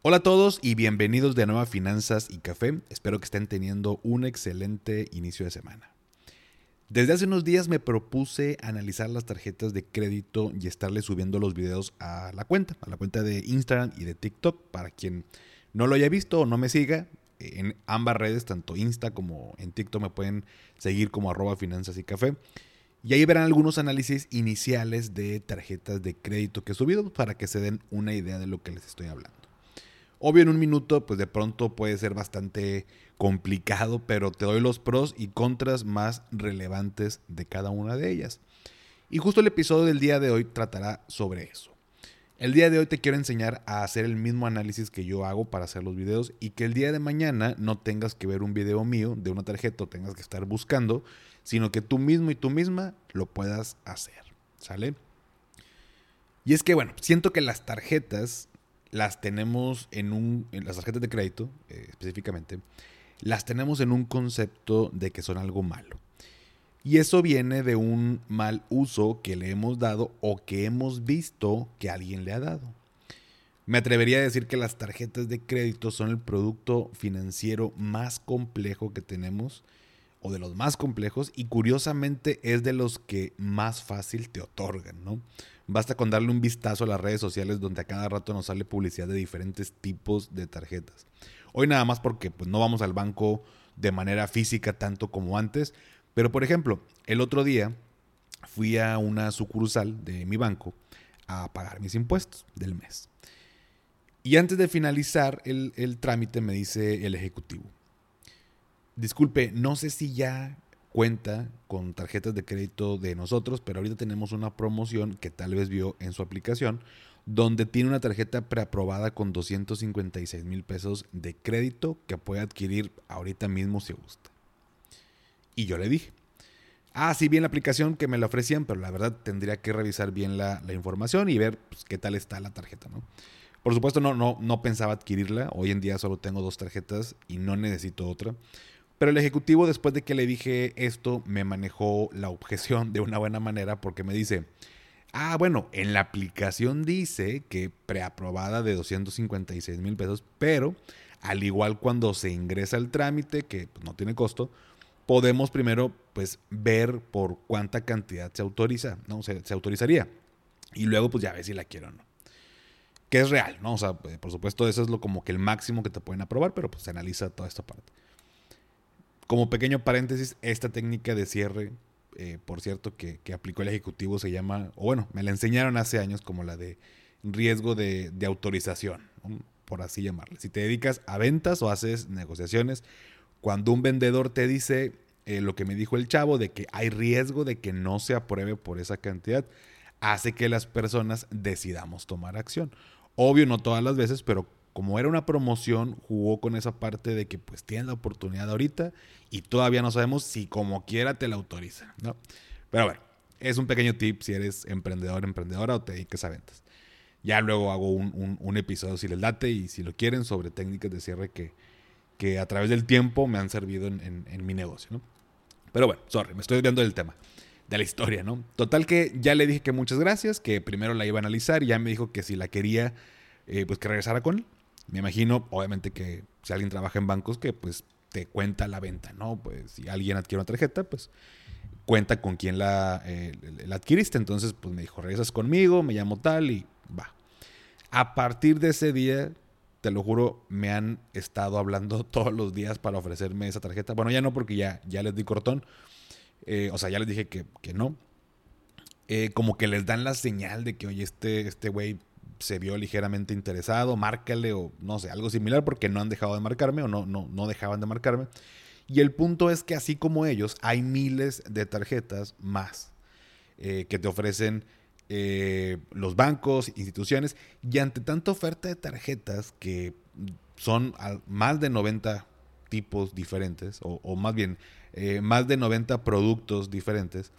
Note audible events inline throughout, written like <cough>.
Hola a todos y bienvenidos de nuevo a Finanzas y Café. Espero que estén teniendo un excelente inicio de semana. Desde hace unos días me propuse analizar las tarjetas de crédito y estarle subiendo los videos a la cuenta, a la cuenta de Instagram y de TikTok. Para quien no lo haya visto o no me siga, en ambas redes, tanto Insta como en TikTok, me pueden seguir como arroba finanzas y café. Y ahí verán algunos análisis iniciales de tarjetas de crédito que he subido para que se den una idea de lo que les estoy hablando. Obvio en un minuto, pues de pronto puede ser bastante complicado, pero te doy los pros y contras más relevantes de cada una de ellas. Y justo el episodio del día de hoy tratará sobre eso. El día de hoy te quiero enseñar a hacer el mismo análisis que yo hago para hacer los videos y que el día de mañana no tengas que ver un video mío de una tarjeta o tengas que estar buscando, sino que tú mismo y tú misma lo puedas hacer. ¿Sale? Y es que, bueno, siento que las tarjetas las tenemos en un, en las tarjetas de crédito eh, específicamente, las tenemos en un concepto de que son algo malo. Y eso viene de un mal uso que le hemos dado o que hemos visto que alguien le ha dado. Me atrevería a decir que las tarjetas de crédito son el producto financiero más complejo que tenemos o de los más complejos y curiosamente es de los que más fácil te otorgan, ¿no? Basta con darle un vistazo a las redes sociales donde a cada rato nos sale publicidad de diferentes tipos de tarjetas. Hoy nada más porque pues, no vamos al banco de manera física tanto como antes, pero por ejemplo, el otro día fui a una sucursal de mi banco a pagar mis impuestos del mes. Y antes de finalizar el, el trámite me dice el ejecutivo, disculpe, no sé si ya cuenta con tarjetas de crédito de nosotros, pero ahorita tenemos una promoción que tal vez vio en su aplicación, donde tiene una tarjeta preaprobada con 256 mil pesos de crédito que puede adquirir ahorita mismo si gusta. Y yo le dije, ah, sí, bien la aplicación que me la ofrecían, pero la verdad tendría que revisar bien la, información y ver pues, qué tal está la tarjeta, ¿no? Por supuesto, no, no, no pensaba adquirirla. Hoy en día solo tengo dos tarjetas y no necesito otra. Pero el ejecutivo, después de que le dije esto, me manejó la objeción de una buena manera porque me dice, ah, bueno, en la aplicación dice que preaprobada de 256 mil pesos, pero al igual cuando se ingresa el trámite, que pues, no tiene costo, podemos primero pues ver por cuánta cantidad se autoriza, ¿no? Se, se autorizaría. Y luego pues ya ves si la quiero o no. Que es real, ¿no? O sea, por supuesto eso es lo como que el máximo que te pueden aprobar, pero pues se analiza toda esta parte. Como pequeño paréntesis, esta técnica de cierre, eh, por cierto, que, aplicó el Ejecutivo se llama, o bueno, me la enseñaron hace años como la de riesgo de, autorización, por así llamarle. Si te dedicas a ventas o haces negociaciones, cuando un vendedor te dice eh, lo que me dijo el chavo de que hay riesgo de que no se apruebe por esa cantidad, hace que las personas decidamos tomar acción. Obvio, no todas las veces, pero como era una promoción, jugó con esa parte de que pues tienes la oportunidad ahorita y todavía no sabemos si como quiera te la autoriza, ¿no? Pero bueno, es un pequeño tip si eres emprendedor, emprendedora o te dediques a ventas. Ya luego hago un, episodio si les late y si lo quieren sobre técnicas de cierre que, que a través del tiempo me han servido en, mi negocio, ¿no? Pero bueno, sorry, me estoy olvidando del tema, de la historia, ¿no? Total que ya le dije que muchas gracias, que primero la iba a analizar y ya me dijo que si la quería, eh, pues que regresara con él. Me imagino, obviamente, que si alguien trabaja en bancos, que pues te cuenta la venta, ¿no? Pues si alguien adquiere una tarjeta, pues cuenta con quién la, eh, la adquiriste. Entonces, pues me dijo, regresas conmigo, me llamo tal y va. A partir de ese día, te lo juro, me han estado hablando <laughs> todos los días para ofrecerme esa tarjeta. Bueno, ya no, porque ya, ya les di cortón. Eh, o sea, ya les dije que, no. Eh, como que les dan la señal de que, oye, este, este güey se vio ligeramente interesado, márcale o no sé, algo similar porque no han dejado de marcarme o no, no, no dejaban de marcarme. Y el punto es que así como ellos, hay miles de tarjetas más eh, que te ofrecen eh, los bancos, instituciones, y ante tanta oferta de tarjetas que son más de 90 tipos diferentes, o, más bien eh, más de 90 productos diferentes,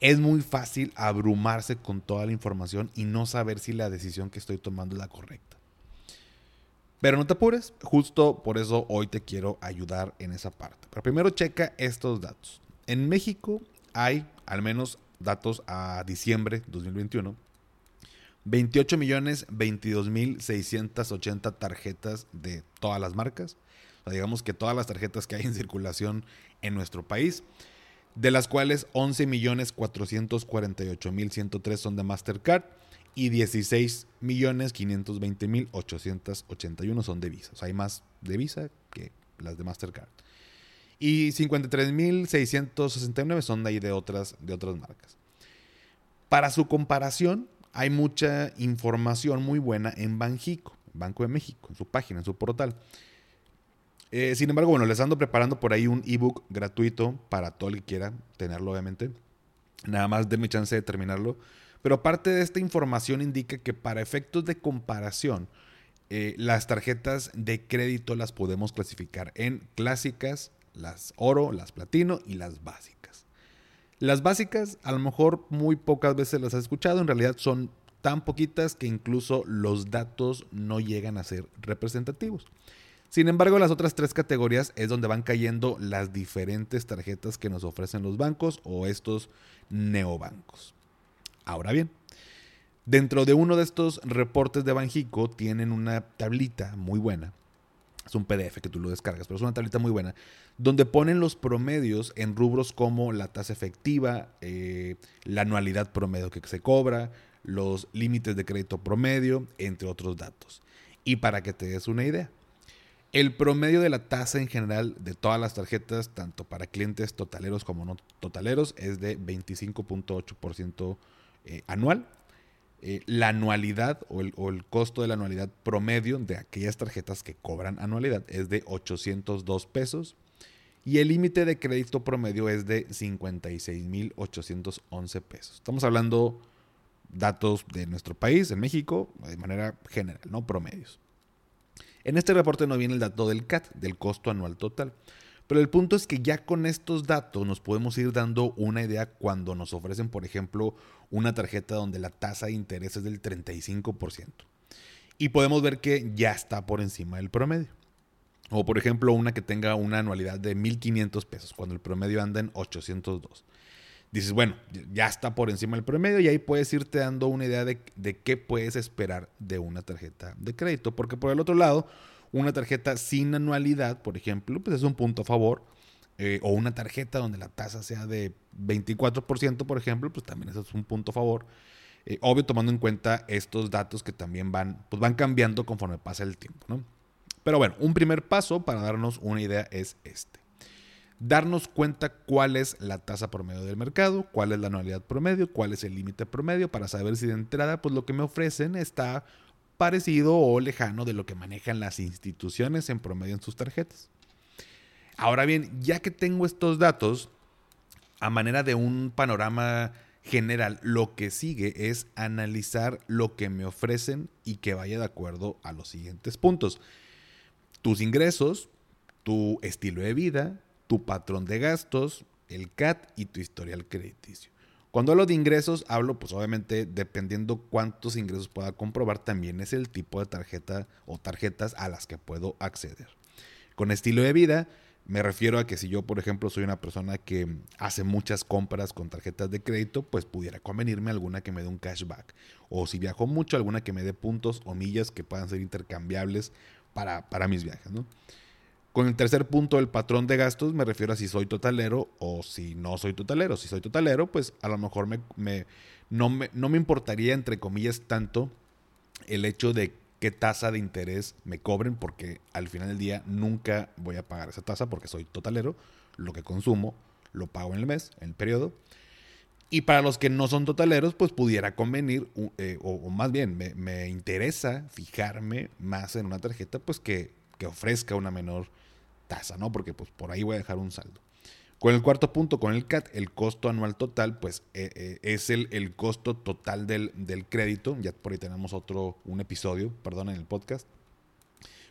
es muy fácil abrumarse con toda la información y no saber si la decisión que estoy tomando es la correcta. Pero no te apures, justo por eso hoy te quiero ayudar en esa parte. Pero primero checa estos datos. En México hay, al menos datos a diciembre 2021, 28 millones 22 mil 680 tarjetas de todas las marcas. Digamos que todas las tarjetas que hay en circulación en nuestro país, de las cuales 11 millones 448 mil 103 son de Mastercard y 16 millones 520 mil 881 son de Visa. O sea, hay más de Visa que las de Mastercard. Y 53 mil 669 son de ahí de otras, de otras marcas. Para su comparación, hay mucha información muy buena en Banjico, Banco de México, en su página, en su portal. Eh, sin embargo, bueno, les ando preparando por ahí un ebook gratuito para todo el que quiera tenerlo, obviamente. Nada más denme chance de terminarlo. Pero parte de esta información indica que para efectos de comparación, eh, las tarjetas de crédito las podemos clasificar en clásicas, las oro, las platino y las básicas. Las básicas, a lo mejor muy pocas veces las has escuchado, en realidad son tan poquitas que incluso los datos no llegan a ser representativos. Sin embargo, las otras tres categorías es donde van cayendo las diferentes tarjetas que nos ofrecen los bancos o estos neobancos. Ahora bien, dentro de uno de estos reportes de Banjico tienen una tablita muy buena es un PDF que tú lo descargas, pero es una tablita muy buena, donde ponen los promedios en rubros como la tasa efectiva, eh, la anualidad promedio que se cobra, los límites de crédito promedio, entre otros datos. Y para que te des una idea, el promedio de la tasa en general de todas las tarjetas, tanto para clientes totaleros como no totaleros, es de 25.8% eh, anual eh, la anualidad o el, costo de la anualidad promedio de aquellas tarjetas que cobran anualidad es de 802 pesos y el límite de crédito promedio es de 56.811 pesos. Estamos hablando datos de nuestro país, en México, de manera general, no promedios. En este reporte no viene el dato del CAT, del costo anual total. Pero el punto es que ya con estos datos nos podemos ir dando una idea cuando nos ofrecen, por ejemplo, una tarjeta donde la tasa de interés es del 35%. Y podemos ver que ya está por encima del promedio. O por ejemplo, una que tenga una anualidad de 1.500 pesos, cuando el promedio anda en 802. Dices, bueno, ya está por encima del promedio y ahí puedes irte dando una idea de, de qué puedes esperar de una tarjeta de crédito. Porque por el otro lado, una tarjeta sin anualidad, por ejemplo, pues es un punto a favor. Eh, o una tarjeta donde la tasa sea de 24%, por ejemplo, pues también eso es un punto a favor. Eh, obvio, tomando en cuenta estos datos que también van, pues van cambiando conforme pasa el tiempo, ¿no? Pero bueno, un primer paso para darnos una idea es este. Darnos cuenta cuál es la tasa promedio del mercado, cuál es la anualidad promedio, cuál es el límite promedio, para saber si de entrada, pues lo que me ofrecen está parecido o lejano de lo que manejan las instituciones en promedio en sus tarjetas. Ahora bien, ya que tengo estos datos, a manera de un panorama general, lo que sigue es analizar lo que me ofrecen y que vaya de acuerdo a los siguientes puntos. Tus ingresos, tu estilo de vida, tu patrón de gastos, el CAT y tu historial crediticio. Cuando hablo de ingresos, hablo pues obviamente dependiendo cuántos ingresos pueda comprobar, también es el tipo de tarjeta o tarjetas a las que puedo acceder. Con estilo de vida, me refiero a que si yo, por ejemplo, soy una persona que hace muchas compras con tarjetas de crédito, pues pudiera convenirme alguna que me dé un cashback. O si viajo mucho, alguna que me dé puntos o millas que puedan ser intercambiables para, para mis viajes, ¿no? Con el tercer punto, el patrón de gastos, me refiero a si soy totalero o si no soy totalero. Si soy totalero, pues a lo mejor me, no, me, no me importaría, entre comillas, tanto el hecho de qué tasa de interés me cobren, porque al final del día nunca voy a pagar esa tasa porque soy totalero. Lo que consumo lo pago en el mes, en el periodo. Y para los que no son totaleros, pues pudiera convenir, eh, o, más bien, me, me, interesa fijarme más en una tarjeta, pues que, que ofrezca una menor tasa, ¿no? Porque pues por ahí voy a dejar un saldo. Con el cuarto punto, con el CAT, el costo anual total, pues eh, eh, es el, el, costo total del, crédito. Ya por ahí tenemos otro, un episodio, perdón, en el podcast.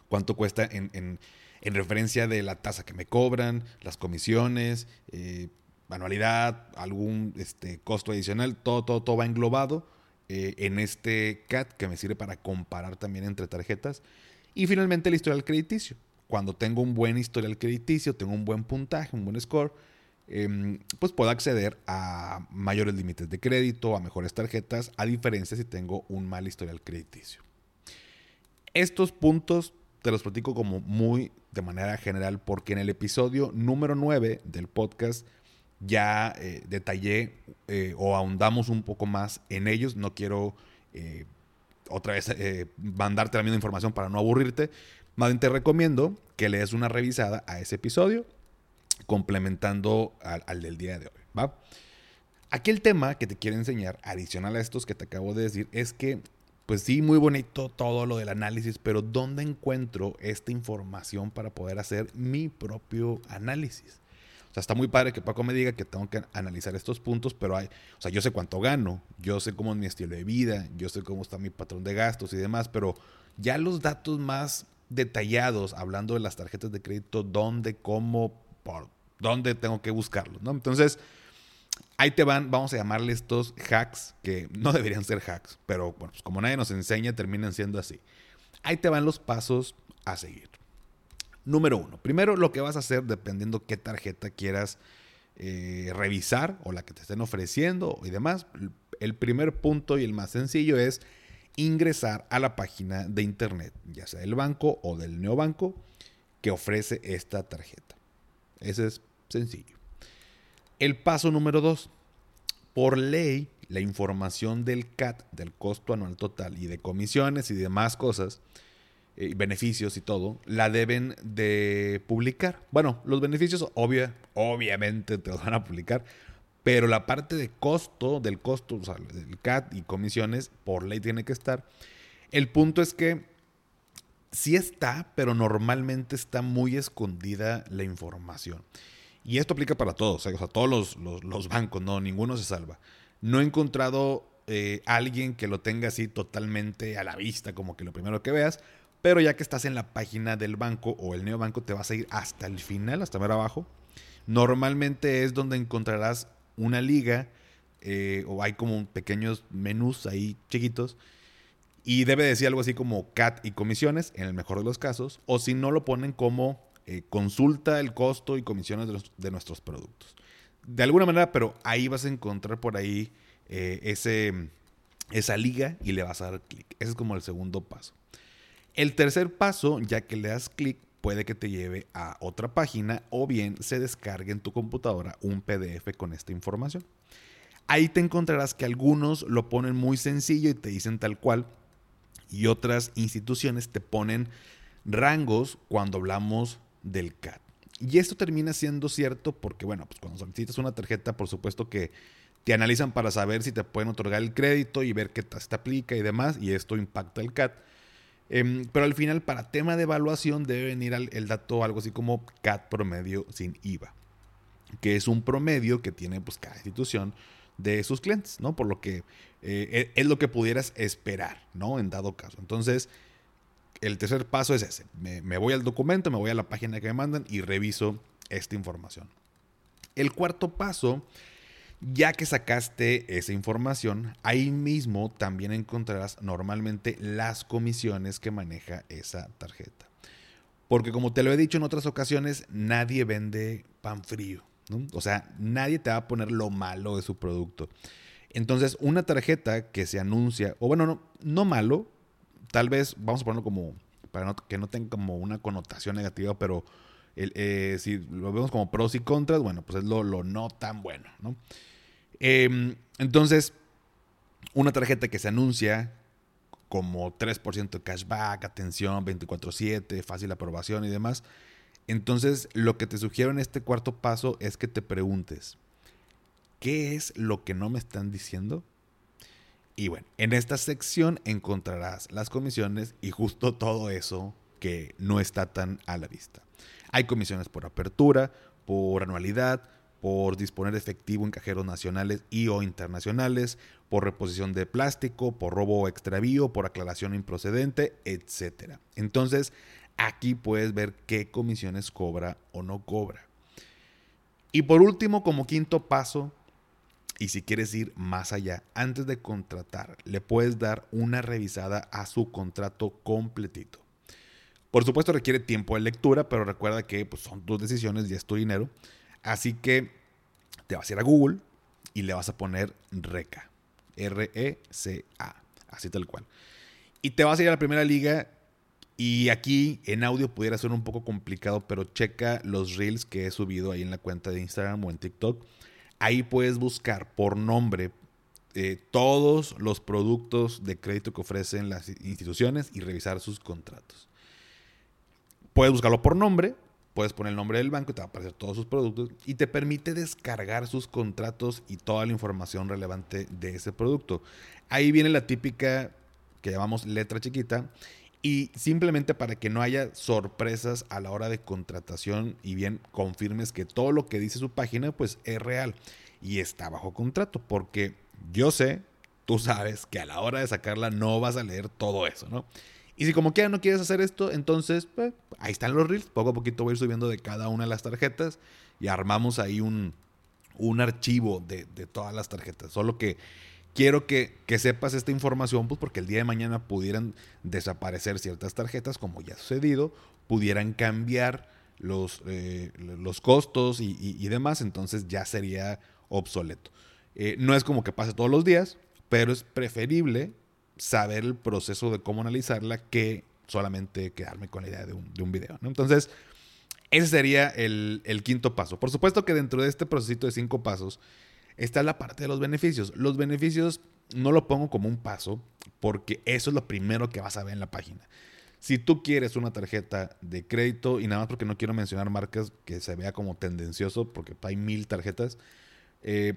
¿Cuánto cuesta en, en referencia de la tasa que me cobran, las comisiones, eh, anualidad, algún este, costo adicional, todo, todo, todo va englobado en este CAT que me sirve para comparar también entre tarjetas. Y finalmente el historial crediticio. Cuando tengo un buen historial crediticio, tengo un buen puntaje, un buen score, em, pues puedo acceder a mayores límites de crédito, a mejores tarjetas, a diferencia si tengo un mal historial crediticio. Estos puntos te los platico como muy de manera general porque en el episodio número 9 del podcast ya eh, detallé eh, o ahondamos un poco más en ellos. No quiero eh, otra vez mandarte la misma información para no aburrirte. Más bien te recomiendo que le una revisada a ese episodio complementando al, al del día de hoy. ¿va? Aquí el tema que te quiero enseñar, adicional a estos que te acabo de decir, es que pues sí, muy bonito todo lo del análisis, pero ¿dónde encuentro esta información para poder hacer mi propio análisis? O sea, está muy padre que Paco me diga que tengo que analizar estos puntos, pero hay, o sea, yo sé cuánto gano, yo sé cómo es mi estilo de vida, yo sé cómo está mi patrón de gastos y demás, pero ya los datos más detallados, hablando de las tarjetas de crédito, dónde, cómo, por dónde tengo que buscarlos, ¿no? Entonces, Ahí te van, vamos a llamarle estos hacks, que no <laughs> deberían ser hacks, pero bueno, pues como nadie nos enseña, terminan siendo así. Ahí te van los pasos a seguir. Número uno, primero lo que vas a hacer dependiendo qué tarjeta quieras eh, revisar o la que te estén ofreciendo y demás. El primer punto y el más sencillo es ingresar a la página de internet, ya sea del banco o del neobanco que ofrece esta tarjeta. Ese es sencillo. El paso número dos. Por ley, la información del CAT, del costo anual total y de comisiones y demás cosas, eh, beneficios y todo, la deben de publicar. Bueno, los beneficios obvia, obviamente te los van a publicar, pero la parte de costo, del costo, o sea, del CAT y comisiones, por ley tiene que estar. El punto es que sí está, pero normalmente está muy escondida la información. Y esto aplica para todos, o sea, todos los, bancos, no, ninguno se salva. No he encontrado eh, alguien que lo tenga así totalmente a la vista, como que lo primero que veas, pero ya que estás en la página del banco o el neobanco, te vas a ir hasta el final, hasta ver abajo. Normalmente es donde encontrarás una liga eh, o hay como pequeños menús ahí chiquitos y debe decir algo así como CAT y comisiones, en el mejor de los casos, o si no lo ponen como eh, consulta el costo y comisiones de, nuestros productos. De alguna manera, pero ahí vas a encontrar por ahí eh, ese, esa liga y le vas a dar clic. Ese es como el segundo paso. El tercer paso, ya que le das clic, puede que te lleve a otra página o bien se descargue en tu computadora un PDF con esta información. Ahí te encontrarás que algunos lo ponen muy sencillo y te dicen tal cual y otras instituciones te ponen rangos cuando hablamos del CAT. Y esto termina siendo cierto porque, bueno, pues cuando solicitas una tarjeta, por supuesto que te analizan para saber si te pueden otorgar el crédito y ver qué te aplica y demás, y esto impacta el CAT. Em, pero al final, para tema de evaluación, debe venir el dato algo así como CAT promedio sin IVA, que es un promedio que tiene pues, cada institución de sus clientes, ¿no? Por lo que eh, e, es lo que pudieras esperar, ¿no? En dado caso. Entonces, el tercer paso es ese. Me, voy al documento, me voy a la página que me mandan y reviso esta información. El cuarto paso, ya que sacaste esa información, ahí mismo también encontrarás normalmente las comisiones que maneja esa tarjeta. Porque como te lo he dicho en otras ocasiones, nadie vende pan frío. O sea, nadie te va a poner lo malo de su producto. Entonces, una tarjeta que se anuncia, o bueno, no, no malo, tal vez, vamos a ponerlo como, para que no tenga como una connotación negativa, pero eh, si lo vemos como pros y contras, bueno, pues es lo, no tan bueno, ¿no? Em, entonces, una tarjeta que se anuncia como 3% de cashback, atención 24/7, fácil aprobación y demás. Entonces, lo que te sugiero en este cuarto paso es que te preguntes, ¿qué es lo que no me están diciendo? Y bueno, en esta sección encontrarás las comisiones y justo todo eso que no está tan a la vista. Hay comisiones por apertura, por anualidad, por disponer efectivo en cajeros nacionales y o internacionales, por reposición de plástico, por robo o extravío, por aclaración improcedente, etc. Entonces, aquí puedes ver qué comisiones cobra o no cobra. Y por último, como quinto paso, y si quieres ir más allá, antes de contratar, le puedes dar una revisada a su contrato completito. Por supuesto requiere tiempo de lectura, pero recuerda que pues, son tus decisiones y es tu dinero. Así que te vas a ir a Google y le vas a poner RECA. R-E-C-A. Así tal cual. Y te vas a ir a la primera liga. Y aquí en audio pudiera ser un poco complicado, pero checa los reels que he subido ahí en la cuenta de Instagram o en TikTok. Ahí puedes buscar por nombre eh, todos los productos de crédito que ofrecen las instituciones y revisar sus contratos. Puedes buscarlo por nombre, puedes poner el nombre del banco y te va a aparecer todos sus productos y te permite descargar sus contratos y toda la información relevante de ese producto. Ahí viene la típica que llamamos letra chiquita y simplemente para que no haya sorpresas a la hora de contratación y bien confirmes que todo lo que dice su página pues es real y está bajo contrato porque yo sé, tú sabes que a la hora de sacarla no vas a leer todo eso, ¿no? Y si como quiera no quieres hacer esto, entonces pues, ahí están los reels. Poco a poquito voy a ir subiendo de cada una de las tarjetas y armamos ahí un, un archivo de, de, todas las tarjetas. Solo que quiero que, que, sepas esta información, pues porque el día de mañana pudieran desaparecer ciertas tarjetas, como ya ha sucedido, pudieran cambiar los, eh, los costos y, demás, entonces ya sería obsoleto. Eh, no es como que pase todos los días, pero es preferible saber el proceso de cómo analizarla que solamente quedarme con la idea de un, de un video. ¿no? Entonces, ese sería el, el, quinto paso. Por supuesto que dentro de este proceso de cinco pasos está la parte de los beneficios. Los beneficios no lo pongo como un paso porque eso es lo primero que vas a ver en la página. Si tú quieres una tarjeta de crédito, y nada más porque no quiero mencionar marcas que se vea como tendencioso, porque hay mil tarjetas, eh,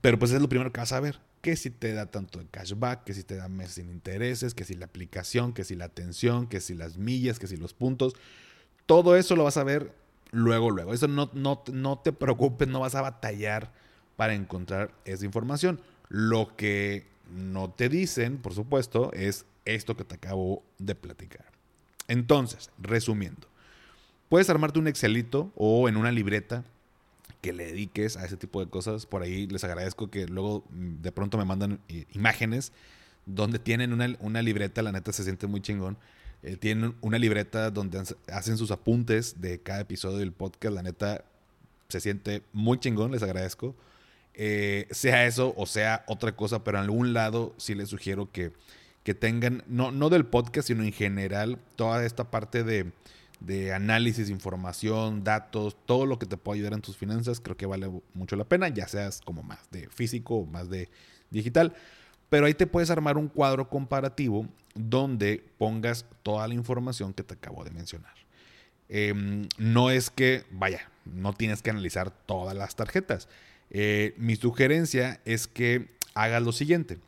pero pues es lo primero que vas a ver que si te da tanto de cashback, que si te da meses sin intereses, que si la aplicación, que si la atención, que si las millas, que si los puntos. Todo eso lo vas a ver luego, luego. Eso no, no, no te preocupes, no vas a batallar para encontrar esa información. Lo que no te dicen, por supuesto, es esto que te acabo de platicar. Entonces, resumiendo, puedes armarte un Excelito o en una libreta que le dediques a ese tipo de cosas. Por ahí les agradezco que luego mm, de pronto me mandan eh, imágenes donde tienen una, libreta, la neta se siente muy chingón. Eh, tienen una libreta donde hacen sus apuntes de cada episodio del podcast, la neta se siente muy chingón, les agradezco. Eh, sea eso o sea otra cosa, pero en algún lado sí les sugiero que, que tengan, no, no del podcast, sino en general, toda esta parte de de análisis, información, datos, todo lo que te pueda ayudar en tus finanzas, creo que vale mucho la pena, ya seas como más de físico o más de digital. Pero ahí te puedes armar un cuadro comparativo donde pongas toda la información que te acabo de mencionar. Eh, no es que, vaya, no tienes que analizar todas las tarjetas. Eh, mi sugerencia es que hagas lo siguiente.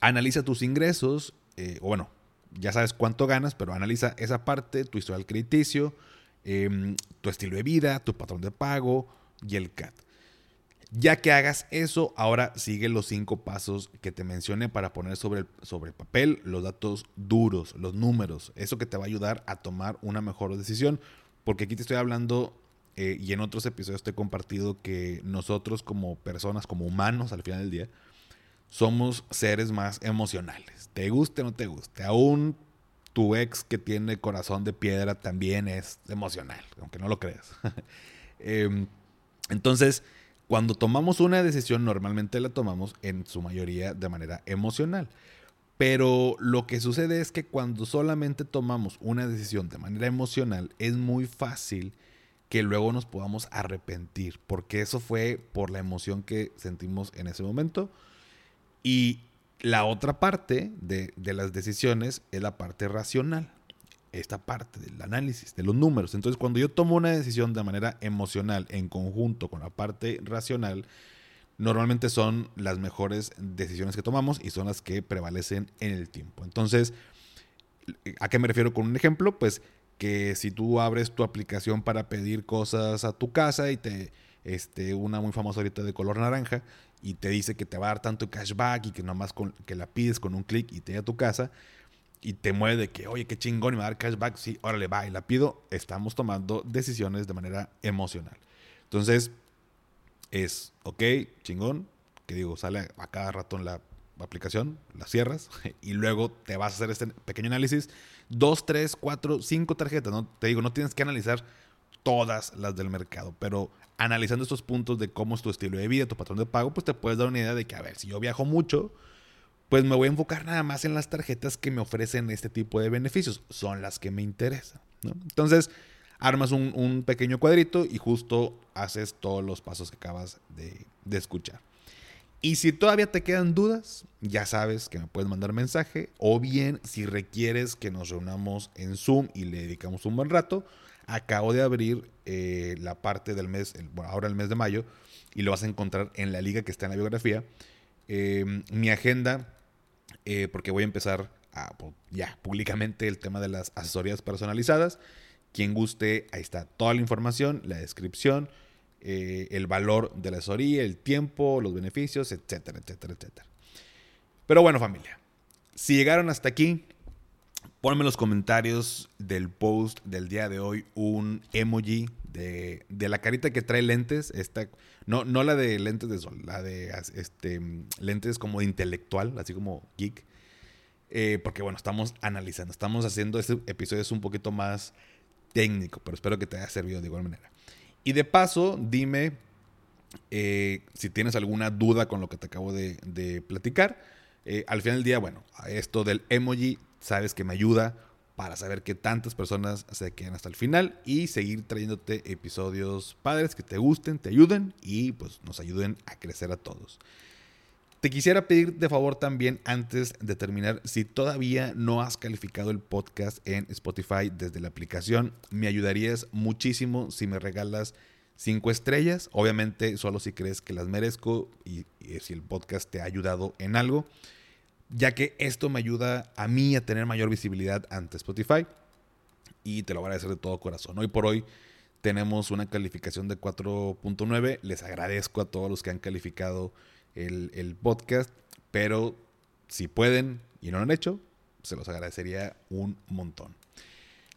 Analiza tus ingresos, eh, o bueno, ya sabes cuánto ganas, pero analiza esa parte, tu historial crediticio, em, tu estilo de vida, tu patrón de pago y el CAT. Ya que hagas eso, ahora sigue los cinco pasos que te mencioné para poner sobre el, sobre el papel los datos duros, los números. Eso que te va a ayudar a tomar una mejor decisión. Porque aquí te estoy hablando eh, y en otros episodios te he compartido que nosotros como personas, como humanos al final del día, somos seres más emocionales. Te guste o no te guste. Aún tu ex que tiene corazón de piedra también es emocional, aunque no lo creas. <laughs> Em, entonces, cuando tomamos una decisión, normalmente la tomamos en su mayoría de manera emocional. Pero lo que sucede es que cuando solamente tomamos una decisión de manera emocional, es muy fácil que luego nos podamos arrepentir, porque eso fue por la emoción que sentimos en ese momento y la otra parte de, las decisiones es la parte racional, esta parte del análisis, de los números. Entonces, cuando yo tomo una decisión de manera emocional en conjunto con la parte racional, normalmente son las mejores decisiones que tomamos y son las que prevalecen en el tiempo. Entonces, ¿a qué me refiero con un ejemplo? Pues que si tú abres tu aplicación para pedir cosas a tu casa y te, este, una muy famosa ahorita de color naranja, y te dice que te va a dar tanto cashback y que nomás con, que la pides con un clic y te llega a tu casa, y te mueve de que, oye, qué chingón, y me va a dar cashback, sí, órale, va, y la pido, estamos tomando decisiones de manera emocional. Entonces, es, ok, chingón, que digo, sale a cada rato en la aplicación, la cierras <laughs> y luego te vas a hacer este pequeño análisis. Dos, tres, cuatro, cinco tarjetas, ¿no? Te digo, no tienes que analizar todas las del mercado, pero analizando estos puntos de cómo es tu estilo de vida, tu patrón de pago, pues te puedes dar una idea de que, a ver, si yo viajo mucho, pues me voy a enfocar nada más en las tarjetas que me ofrecen este tipo de beneficios. Son las que me interesan. Entonces, armas un, pequeño cuadrito y justo haces todos los pasos que acabas de, de, escuchar. Y si todavía te quedan dudas, ya sabes que me puedes mandar mensaje. O bien, si requieres que nos reunamos en Zoom y le dedicamos un buen rato, acabo de abrir eh, la parte del mes, bueno, ahora el mes de mayo, y lo vas a encontrar en la liga que está en la biografía. Em, mi agenda eh, porque voy a empezar ya públicamente el tema de las asesorías personalizadas. Quien guste, ahí está toda la información, la descripción, eh, el valor de la asesoría, el tiempo, los beneficios, etcétera, etcétera, etcétera. Pero bueno, familia, si llegaron hasta aquí, ponme en los comentarios del post del día de hoy un emoji de, la carita que trae lentes, esta, no, no la de lentes de sol, la de este, lentes como intelectual, así como geek. Eh, porque bueno, estamos analizando, estamos haciendo este episodio es un poquito más técnico, pero espero que te haya servido de igual manera. Y de paso, dime eh, si tienes alguna duda con lo que te acabo de, platicar. Eh, al final del día, bueno, esto del emoji, sabes que me ayuda para saber que tantas personas se quedan hasta el final y seguir trayéndote episodios padres que te gusten, te ayuden y pues nos ayuden a crecer a todos. Te quisiera pedir de favor también antes de terminar, si todavía no has calificado el podcast en Spotify desde la aplicación, me ayudarías muchísimo si me regalas cinco estrellas, obviamente solo si crees que las merezco y, y si el podcast te ha ayudado en algo ya que esto me ayuda a mí a tener mayor visibilidad ante Spotify y te lo voy a agradecer de todo corazón. Hoy por hoy tenemos una calificación de 4.9. Les agradezco a todos los que han calificado el, podcast, pero si pueden y no lo han hecho, se los agradecería un montón.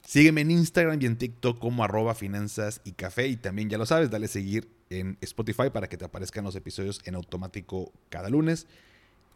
Sígueme en Instagram y en TikTok como arroba finanzas y café y también ya lo sabes, dale seguir en Spotify para que te aparezcan los episodios en automático cada lunes.